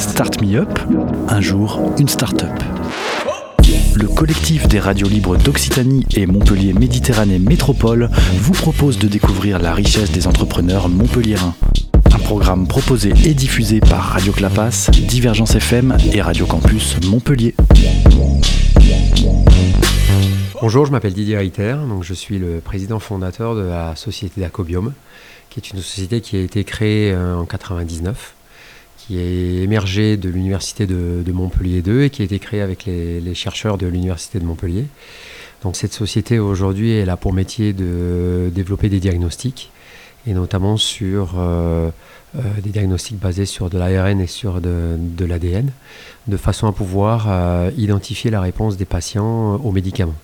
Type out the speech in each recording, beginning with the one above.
Start Me Up, un jour une start-up. Le collectif des radios libres d'Occitanie et Montpellier Méditerranée Métropole vous propose de découvrir la richesse des entrepreneurs montpelliérains. Un programme proposé et diffusé par Radio Clapas, Divergence FM et Radio Campus Montpellier. Bonjour, je m'appelle Didier Reiter, donc je suis le président fondateur de la société d'Acobium, qui est une société qui a été créée euh, en 99, qui est émergée de l'université de, Montpellier 2 et qui a été créée avec les, chercheurs de l'université de Montpellier. Donc cette société aujourd'hui, a pour métier de développer des diagnostics, et notamment sur euh, euh, des diagnostics basés sur de l'ARN et sur de, de l'ADN, de façon à pouvoir identifier la réponse des patients aux médicaments.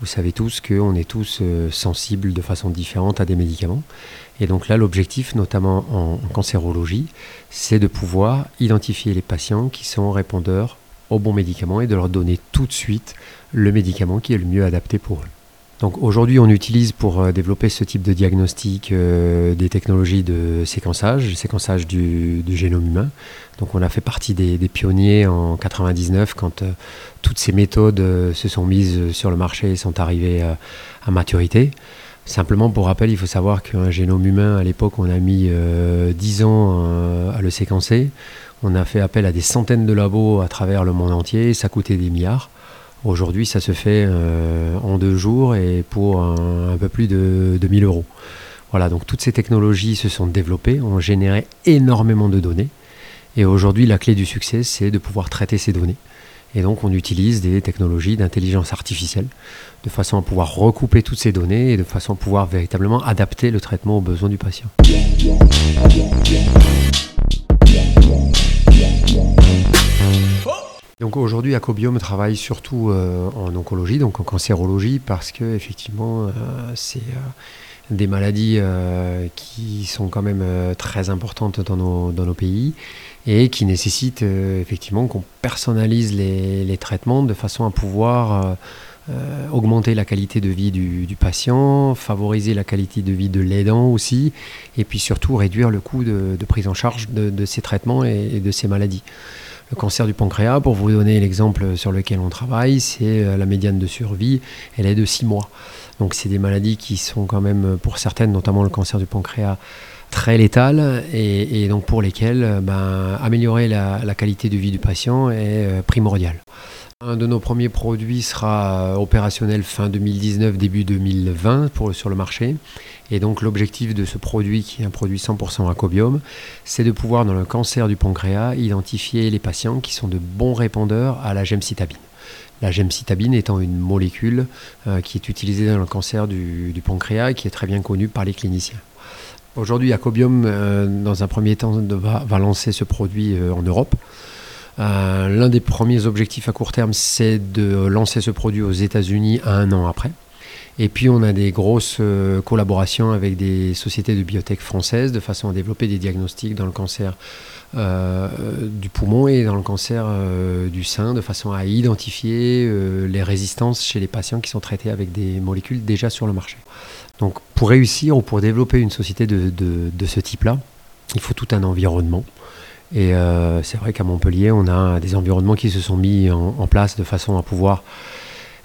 Vous savez tous qu'on est tous euh, sensibles de façon différente à des médicaments. Et donc là, l'objectif, notamment en, cancérologie, c'est de pouvoir identifier les patients qui sont répondeurs aux bons médicaments et de leur donner tout de suite le médicament qui est le mieux adapté pour eux. Donc aujourd'hui, on utilise pour euh, développer ce type de diagnostic euh, des technologies de séquençage, séquençage du, génome humain. Donc on a fait partie des, pionniers en 99 quand euh, toutes ces méthodes se sont mises sur le marché et sont arrivées à maturité. Simplement pour rappel, il faut savoir qu'un génome humain, à l'époque, on a mis 10 ans à le séquencer. On a fait appel à des centaines de labos à travers le monde entier, ça coûtait des milliards. Aujourd'hui, ça se fait euh, en deux jours et pour un, peu plus de, de 1000 euros. Voilà, donc toutes ces technologies se sont développées, ont généré énormément de données. Et aujourd'hui, la clé du succès, c'est de pouvoir traiter ces données. Et donc, on utilise des technologies d'intelligence artificielle de façon à pouvoir recouper toutes ces données et de façon à pouvoir véritablement adapter le traitement aux besoins du patient. Donc aujourd'hui, Acobium travaille surtout euh, en oncologie, donc en cancérologie, parce que effectivement, euh, c'est euh, des maladies qui sont quand même très importantes dans nos, pays et qui nécessitent effectivement qu'on personnalise les, traitements de façon à pouvoir augmenter la qualité de vie du, patient, favoriser la qualité de vie de l'aidant aussi, et puis surtout réduire le coût de, prise en charge de ces traitements et de ces maladies. Le cancer du pancréas, pour vous donner l'exemple sur lequel on travaille, c'est euh, la médiane de survie, elle est de 6 mois. Donc c'est des maladies qui sont quand même, pour certaines, notamment le cancer du pancréas, très létales et, donc pour lesquelles euh, ben, améliorer la, qualité de vie du patient est euh, primordial. Un de nos premiers produits sera opérationnel fin 2019, début 2020 pour, sur le marché. Et donc l'objectif de ce produit, qui est un produit 100% acobium, c'est de pouvoir, dans le cancer du pancréas, identifier les patients qui sont de bons répondeurs à la gemcitabine. La gemcitabine étant une molécule euh, qui est utilisée dans le cancer du, pancréas et qui est très bien connue par les cliniciens. Aujourd'hui, Acobium, euh, dans un premier temps, va, lancer ce produit euh, en Europe. L'un des premiers objectifs à court terme, c'est de lancer ce produit aux États-Unis un an après. Et puis on a des grosses euh, collaborations avec des sociétés de biotech françaises de façon à développer des diagnostics dans le cancer euh, du poumon et dans le cancer euh, du sein, de façon à identifier les résistances chez les patients qui sont traités avec des molécules déjà sur le marché. Donc pour réussir ou pour développer une société de, ce type-là, il faut tout un environnement. Et c'est vrai qu'à Montpellier, on a des environnements qui se sont mis en place de façon à pouvoir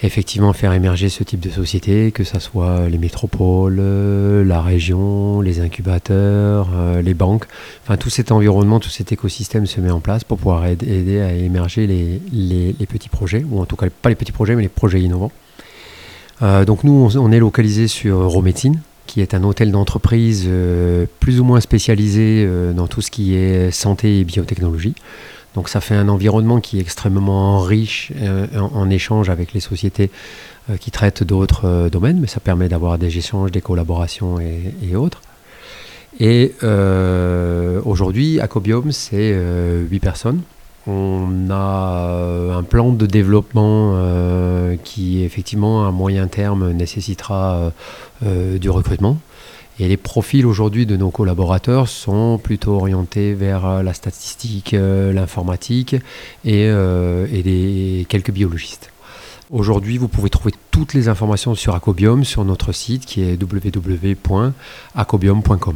effectivement faire émerger ce type de société, que ce soit les métropoles, euh, la région, les incubateurs, euh, les banques. Enfin, tout cet environnement, tout cet écosystème se met en place pour pouvoir aider à émerger les, petits projets, ou en tout cas pas les petits projets, mais les projets innovants. Euh, donc nous, on, est localisé sur Romédecine, qui est un hôtel d'entreprise plus ou moins spécialisé dans tout ce qui est santé et biotechnologie. Donc ça fait un environnement qui est extrêmement riche euh, en, échange avec les sociétés euh, qui traitent d'autres euh, domaines, mais ça permet d'avoir des échanges, des collaborations et, autres. Et aujourd'hui, Acobium, c'est 8 personnes. On a un plan de développement qui, effectivement, à moyen terme, nécessitera du recrutement. Et les profils aujourd'hui de nos collaborateurs sont plutôt orientés vers euh, la statistique, euh, l'informatique et, euh, et quelques biologistes. Aujourd'hui, vous pouvez trouver toutes les informations sur Acobium sur notre site qui est www.acobium.com.